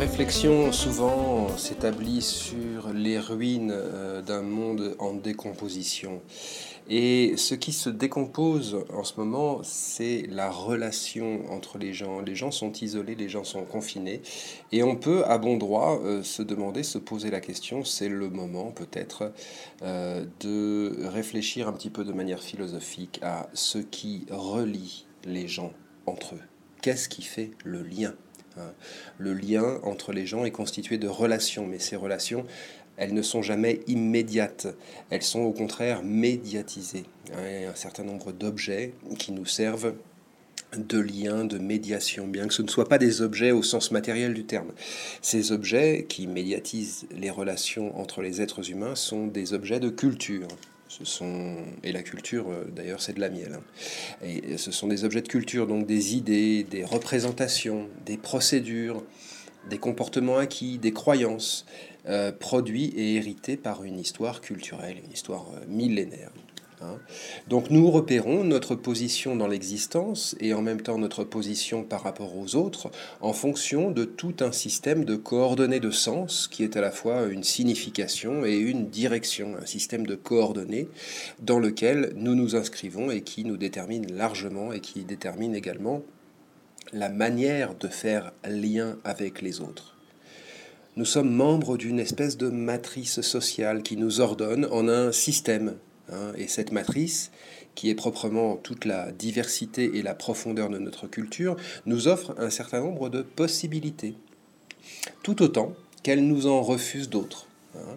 réflexion souvent s'établit sur ruines euh, d'un monde en décomposition. Et ce qui se décompose en ce moment, c'est la relation entre les gens. Les gens sont isolés, les gens sont confinés. Et on peut, à bon droit, euh, se demander, se poser la question, c'est le moment peut-être euh, de réfléchir un petit peu de manière philosophique à ce qui relie les gens entre eux. Qu'est-ce qui fait le lien Hein? Le lien entre les gens est constitué de relations, mais ces relations, elles ne sont jamais immédiates, elles sont au contraire médiatisées. Un certain nombre d'objets qui nous servent de lien, de médiation, bien que ce ne soient pas des objets au sens matériel du terme. Ces objets qui médiatisent les relations entre les êtres humains sont des objets de culture. Et la culture, euh, d'ailleurs, c'est de la miel. Hein. Et ce sont des objets de culture, donc des idées, des représentations, des procédures, des comportements acquis, des croyances, euh, produits et hérités par une histoire culturelle, une histoire euh, millénaire. Hein. Donc nous repérons notre position dans l'existence et en même temps notre position par rapport aux autres en fonction de tout un système de coordonnées de sens qui est à la fois une signification et une direction, un système de coordonnées dans lequel nous nous inscrivons et qui nous détermine largement et qui détermine également la manière de faire lien avec les autres. Nous sommes membres d'une espèce de matrice sociale qui nous ordonne en un système Hein, et cette matrice, qui est proprement toute la diversité et la profondeur de notre culture, nous offre un certain nombre de possibilités, tout autant qu'elle nous en refuse d'autres. Hein.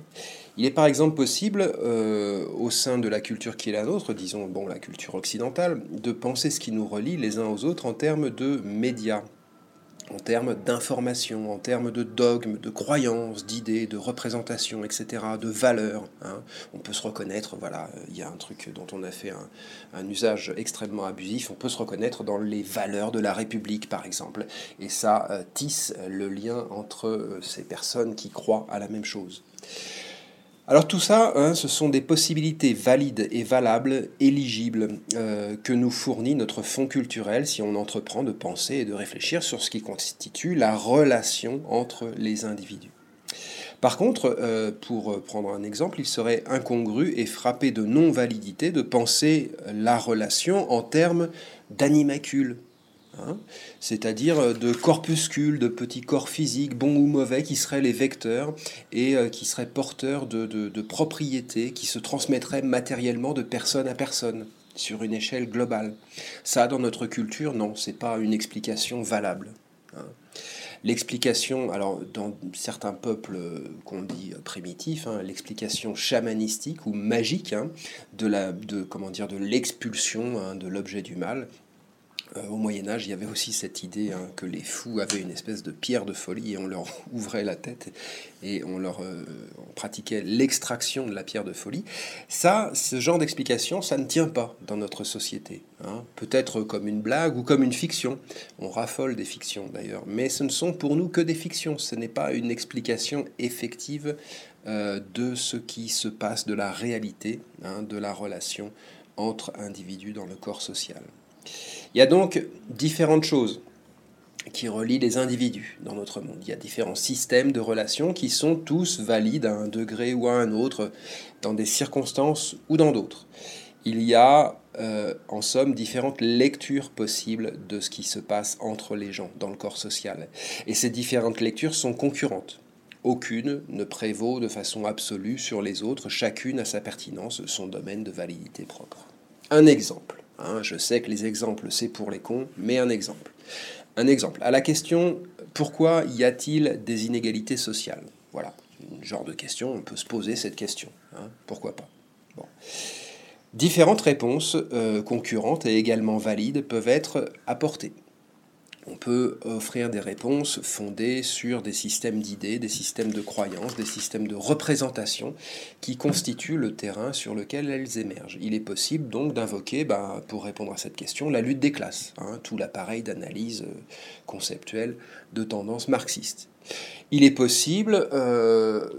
Il est par exemple possible, euh, au sein de la culture qui est la nôtre, disons bon la culture occidentale, de penser ce qui nous relie les uns aux autres en termes de médias en termes d'information, en termes de dogmes, de croyances, d'idées, de représentations, etc., de valeurs. Hein. On peut se reconnaître, voilà, il y a un truc dont on a fait un, usage extrêmement abusif, on peut se reconnaître dans les valeurs de la République, par exemple. Et ça euh, tisse le lien entre euh, ces personnes qui croient à la même chose. Alors tout ça, hein, ce sont des possibilités valides et valables, éligibles, euh, que nous fournit notre fonds culturel si on entreprend de penser et de réfléchir sur ce qui constitue la relation entre les individus. Par contre, euh, pour prendre un exemple, il serait incongru et frappé de non-validité de penser la relation en termes d'animacules, Hein, c'est-à-dire euh, de corpuscules, de petits corps physiques, bons ou mauvais, qui seraient les vecteurs et euh, qui seraient porteurs de, propriétés qui se transmettraient matériellement de personne à personne sur une échelle globale. Ça, dans notre culture, non, c'est pas une explication valable. Hein. L'explication, alors dans certains peuples qu'on dit primitifs, hein, l'explication chamanistique ou magique de la, de comment dire, de l'expulsion de l'objet du mal euh, au Moyen Âge, il y avait aussi cette idée hein, que les fous avaient une espèce de pierre de folie et on leur ouvrait la tête et on leur euh, pratiquait l'extraction de la pierre de folie. Ça, ce genre d'explication, ça ne tient pas dans notre société. Hein. Peut-être comme une blague ou comme une fiction. On raffole des fictions d'ailleurs, mais ce ne sont pour nous que des fictions. Ce n'est pas une explication effective euh, de ce qui se passe, de la réalité, hein, de la relation entre individus dans le corps social. Il y a donc différentes choses qui relient les individus dans notre monde. Il y a différents systèmes de relations qui sont tous valides à un degré ou à un autre, dans des circonstances ou dans d'autres. Il y a euh, en somme différentes lectures possibles de ce qui se passe entre les gens dans le corps social. Et ces différentes lectures sont concurrentes. Aucune ne prévaut de façon absolue sur les autres, chacune a sa pertinence, son domaine de validité propre. Un exemple. Hein, je sais que les exemples, c'est pour les cons, mais un exemple. Un exemple. À la question pourquoi y a-t-il des inégalités sociales? Voilà, genre de question, on peut se poser cette question. Hein, pourquoi pas. Différentes réponses euh, concurrentes et également valides peuvent être apportées. On peut offrir des réponses fondées sur des systèmes d'idées, des systèmes de croyances, des systèmes de représentation qui constituent le terrain sur lequel elles émergent. Il est possible donc d'invoquer, bah, pour répondre à cette question, la lutte des classes, hein, tout l'appareil d'analyse conceptuelle de tendance marxiste. Il est possible euh,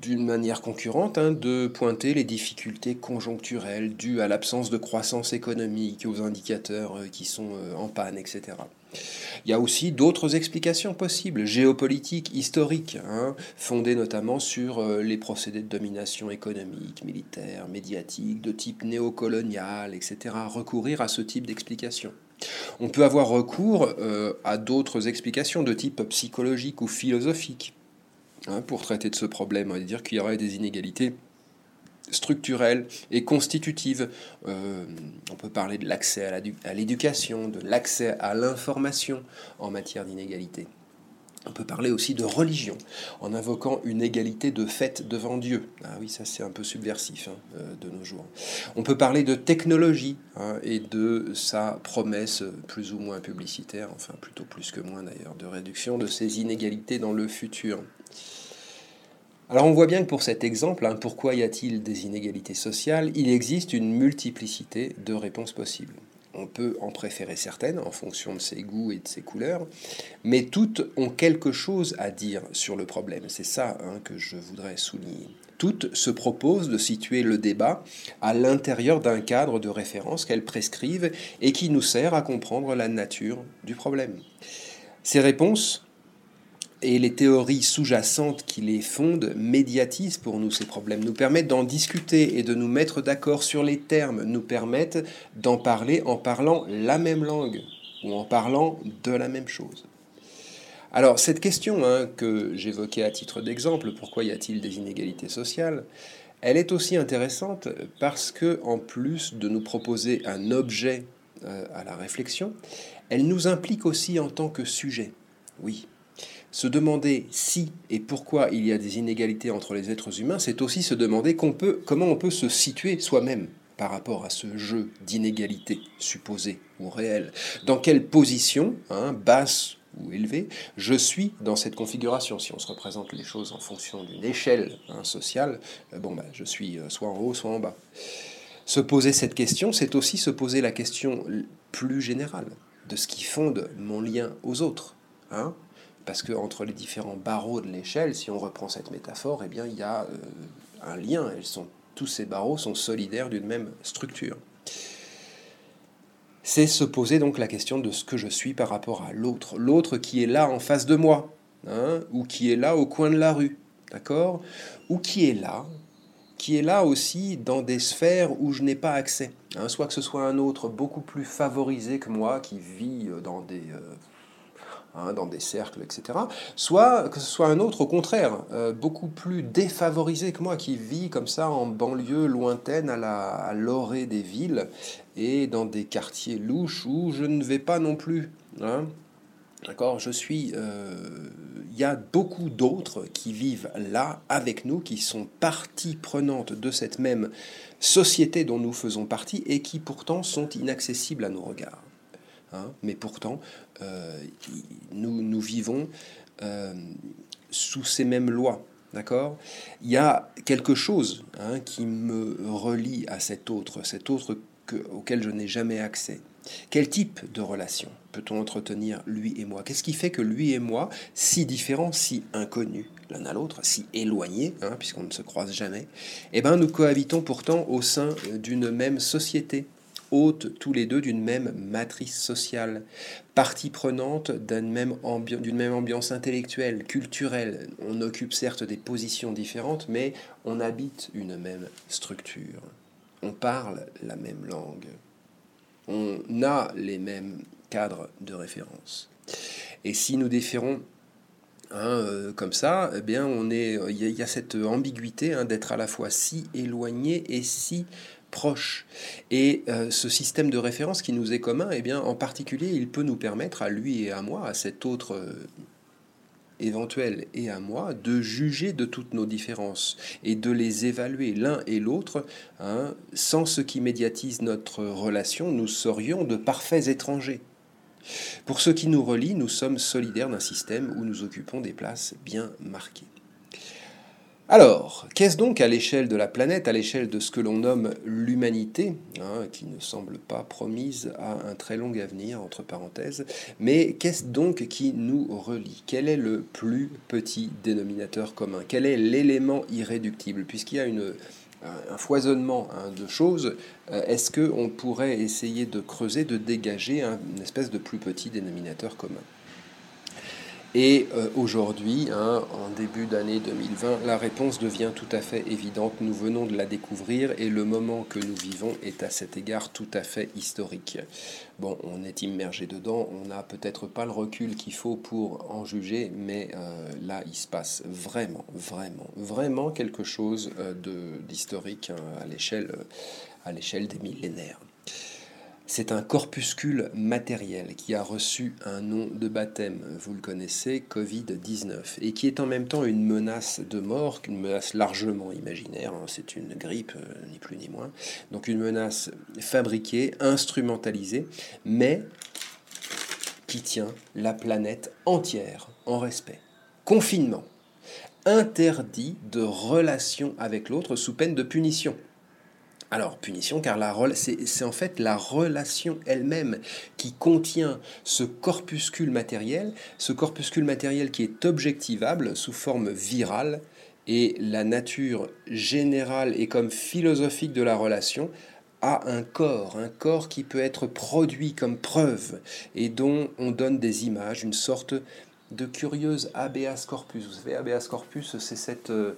d'une manière concurrente hein, de pointer les difficultés conjoncturelles dues à l'absence de croissance économique, aux indicateurs euh, qui sont euh, en panne, etc. Il y a aussi d'autres explications possibles, géopolitiques, historiques, hein, fondées notamment sur euh, les procédés de domination économique, militaire, médiatique, de type néocolonial, etc. Recourir à ce type d'explication. On peut avoir recours à d'autres explications de type psychologique ou philosophique. Hein, pour traiter de ce problème. Va dire qu'il y aurait des inégalités structurelles et constitutives. Euh, on peut parler de l'accès à l'éducation, de l'accès à l'information en matière d'inégalité. On peut parler aussi de religion, en invoquant une égalité de fait devant Dieu. Ah oui, ça c'est un peu subversif hein, euh, de nos jours. On peut parler de technologie hein, et de sa promesse plus ou moins publicitaire, enfin plutôt plus que moins d'ailleurs, de réduction de ces inégalités dans le futur. Alors on voit bien que pour cet exemple, hein, pourquoi y a-t-il des inégalités sociales Il existe une multiplicité de réponses possibles. On peut en préférer certaines en fonction de ses goûts et de ses couleurs, mais toutes ont quelque chose à dire sur le problème. C'est ça hein, que je voudrais souligner. Toutes se proposent de situer le débat à l'intérieur d'un cadre de référence qu'elles prescrivent et qui nous sert à comprendre la nature du problème. Ces réponses et les théories sous-jacentes qui les fondent médiatisent pour nous ces problèmes, nous permettent d'en discuter et de nous mettre d'accord sur les termes, nous permettent d'en parler en parlant la même langue ou en parlant de la même chose. Alors cette question hein, que j'évoquais à titre d'exemple, pourquoi y a-t-il des inégalités sociales elle est aussi intéressante parce que, en plus de nous proposer un objet euh, à la réflexion, elle nous implique aussi en tant que sujet. Oui, se demander si et pourquoi il y a des inégalités entre les êtres humains, c'est aussi se demander comment on peut se situer soi-même par rapport à ce jeu d'inégalités supposées ou réelles. Dans quelle position, hein, basse ou élevée, je suis dans cette configuration? Si on se représente les choses en fonction d'une échelle hein, sociale, euh, bon, bah, je suis euh, soit en haut, soit en bas. Se poser cette question, c'est aussi se poser la question plus générale de ce qui fonde mon lien aux autres. Hein parce que entre les différents barreaux de l'échelle, si on reprend cette métaphore, eh bien, il y a euh, un lien. Elles sont, tous ces barreaux sont solidaires d'une même structure. C'est se poser donc la question de ce que je suis par rapport à l'autre. L'autre qui est là en face de moi, hein, ou qui est là au coin de la rue, d'accord? Ou qui est là, qui est là aussi dans des sphères où je n'ai pas accès. Hein, soit que ce soit un autre beaucoup plus favorisé que moi, qui vit dans des... Euh, Hein, dans des cercles, etc. Soit que ce soit un autre, au contraire, euh, beaucoup plus défavorisé que moi, qui vit comme ça en banlieue lointaine à l'orée des villes et dans des quartiers louches où je ne vais pas non plus. Hein. D'accord? Je suis. Euh, il y a beaucoup d'autres qui vivent là avec nous, qui sont partie prenante de cette même société dont nous faisons partie et qui pourtant sont inaccessibles à nos regards. Hein, mais pourtant, euh, nous, vivons euh, sous ces mêmes lois. D'accord? Il y a quelque chose hein, qui me relie à cet autre, cet autre auquel je n'ai jamais accès. Quel type de relation peut-on entretenir lui et moi? Qu'est-ce qui fait que lui et moi, si différents, si inconnus l'un à l'autre, si éloignés, hein, puisqu'on ne se croise jamais, eh ben, nous cohabitons pourtant au sein d'une même société, tous les deux d'une même matrice sociale, partie prenante d'une même, ambiance intellectuelle, culturelle. On occupe certes des positions différentes, mais on habite une même structure. On parle la même langue. On a les mêmes cadres de référence. Et si nous différons Hein, euh, comme ça, eh bien, on est, il y, a cette ambiguïté hein, d'être à la fois si éloigné et si proche. Et euh, ce système de référence qui nous est commun, eh bien, en particulier, il peut nous permettre à lui et à moi, à cet autre euh, éventuel et à moi, de juger de toutes nos différences et de les évaluer l'un et l'autre. Hein. Sans ce qui médiatise notre relation, nous serions de parfaits étrangers. Pour ce qui nous relie, nous sommes solidaires d'un système où nous occupons des places bien marquées. Alors, qu'est-ce donc à l'échelle de la planète, à l'échelle de ce que l'on nomme l'humanité, hein, qui ne semble pas promise à un très long avenir, entre parenthèses, mais qu'est-ce donc qui nous relie? Quel est le plus petit dénominateur commun? Quel est l'élément irréductible? Puisqu'il y a un foisonnement hein, de choses, euh, est-ce qu'on pourrait essayer de creuser, de dégager une espèce de plus petit dénominateur commun? Et euh, aujourd'hui, hein, en début d'année 2020, la réponse devient tout à fait évidente. Nous venons de la découvrir et le moment que nous vivons est à cet égard tout à fait historique. Bon, on est immergé dedans, on n'a peut-être pas le recul qu'il faut pour en juger, mais euh, là, il se passe vraiment, vraiment, vraiment quelque chose euh, d'historique hein, à l'échelle à l'échelle des millénaires. C'est un corpuscule matériel qui a reçu un nom de baptême, vous le connaissez, Covid-19, et qui est en même temps une menace de mort, une menace largement imaginaire, hein, c'est une grippe, euh, ni plus ni moins, donc une menace fabriquée, instrumentalisée, mais qui tient la planète entière en respect. Confinement, interdit de relation avec l'autre sous peine de punition. Alors, punition, car c'est en fait la relation elle-même qui contient ce corpuscule matériel, ce corpuscule matériel qui est objectivable sous forme virale, et la nature générale et comme philosophique de la relation a un corps, un corps qui peut être produit comme preuve et dont on donne des images, une sorte de curieuse habeas corpus. Vous savez, habeas corpus, c'est cette... Euh,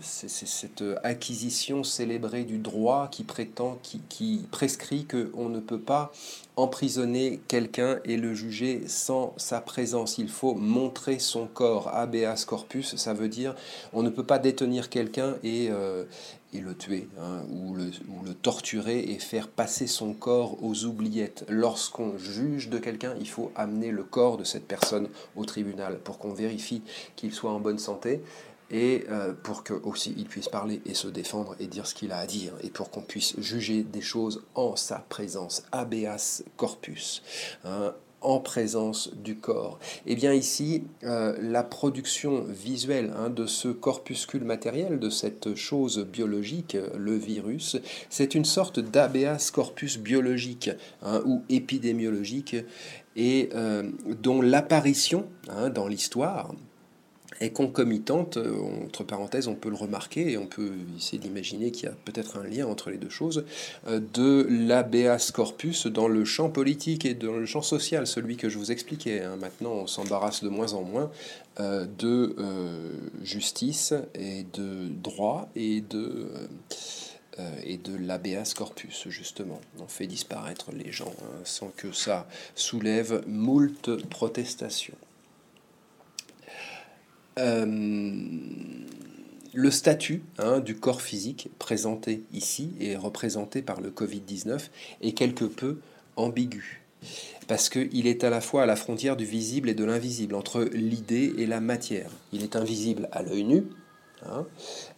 c'est cette acquisition célébrée du droit qui prétend, qui, prescrit qu'on ne peut pas emprisonner quelqu'un et le juger sans sa présence. Il faut montrer son corps. Habeas corpus, ça veut dire on ne peut pas détenir quelqu'un et, euh, et le tuer, hein, ou, le, torturer et faire passer son corps aux oubliettes. Lorsqu'on juge de quelqu'un, il faut amener le corps de cette personne au tribunal pour qu'on vérifie qu'il soit en bonne santé et euh, pour que aussi il puisse parler et se défendre et dire ce qu'il a à dire, et pour qu'on puisse juger des choses en sa présence, habeas corpus, hein, en présence du corps. Et eh bien ici, euh, la production visuelle hein, de ce corpuscule matériel, de cette chose biologique, le virus, c'est une sorte d'habeas corpus biologique hein, ou épidémiologique, et euh, dont l'apparition dans l'histoire, concomitante, euh, entre parenthèses, on peut le remarquer et on peut essayer d'imaginer qu'il y a peut-être un lien entre les deux choses, euh, de l'habeas corpus dans le champ politique et dans le champ social, celui que je vous expliquais. Hein. Maintenant, on s'embarrasse de moins en moins euh, de justice et de droit et de et de l'habeas corpus, justement. On fait disparaître les gens hein, sans que ça soulève moult protestations. Euh, le statut hein, du corps physique présenté ici et représenté par le Covid-19 est quelque peu ambigu parce qu'il est à la fois à la frontière du visible et de l'invisible, entre l'idée et la matière. Il est invisible à l'œil nu, Hein.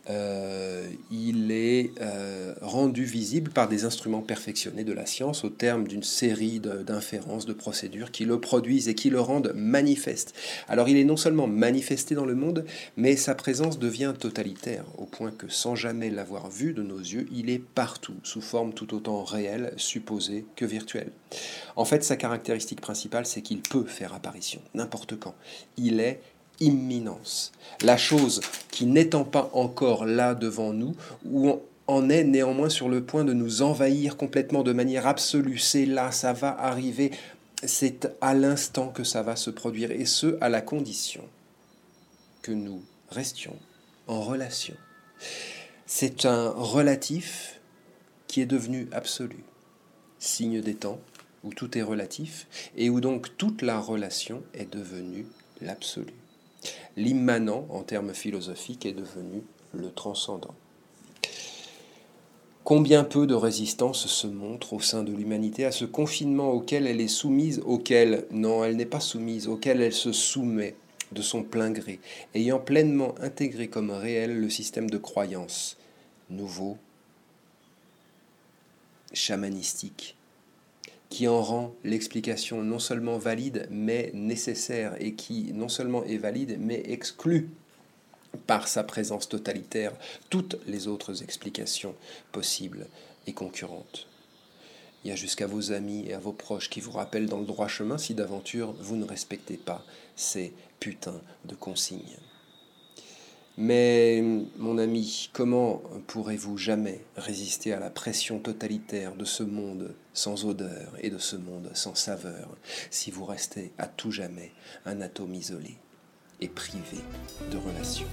Euh, il est euh, rendu visible par des instruments perfectionnés de la science au terme d'une série d'inférences, de, procédures qui le produisent et qui le rendent manifeste. Alors il est non seulement manifesté dans le monde, mais sa présence devient totalitaire, au point que sans jamais l'avoir vu de nos yeux, il est partout, sous forme tout autant réelle, supposée que virtuelle. En fait, sa caractéristique principale, c'est qu'il peut faire apparition, n'importe quand. Il est imminence. La chose qui n'étant pas encore là devant nous, ou en est néanmoins sur le point de nous envahir complètement de manière absolue, c'est là, ça va arriver, c'est à l'instant que ça va se produire, et ce, à la condition que nous restions en relation. C'est un relatif qui est devenu absolu, signe des temps, où tout est relatif, et où donc toute la relation est devenue l'absolu. L'immanent, en termes philosophiques, est devenu le transcendant. Combien peu de résistance se montre au sein de l'humanité à ce confinement auquel elle est soumise, auquel, non, elle n'est pas soumise, auquel elle se soumet de son plein gré, ayant pleinement intégré comme réel le système de croyance nouveau, chamanistique, qui en rend l'explication non seulement valide, mais nécessaire, et qui non seulement est valide, mais exclut par sa présence totalitaire toutes les autres explications possibles et concurrentes. Il y a jusqu'à vos amis et à vos proches qui vous rappellent dans le droit chemin si d'aventure vous ne respectez pas ces putains de consignes. Mais, mon ami, comment pourrez-vous jamais résister à la pression totalitaire de ce monde sans odeur et de ce monde sans saveur si vous restez à tout jamais un atome isolé et privé de relations?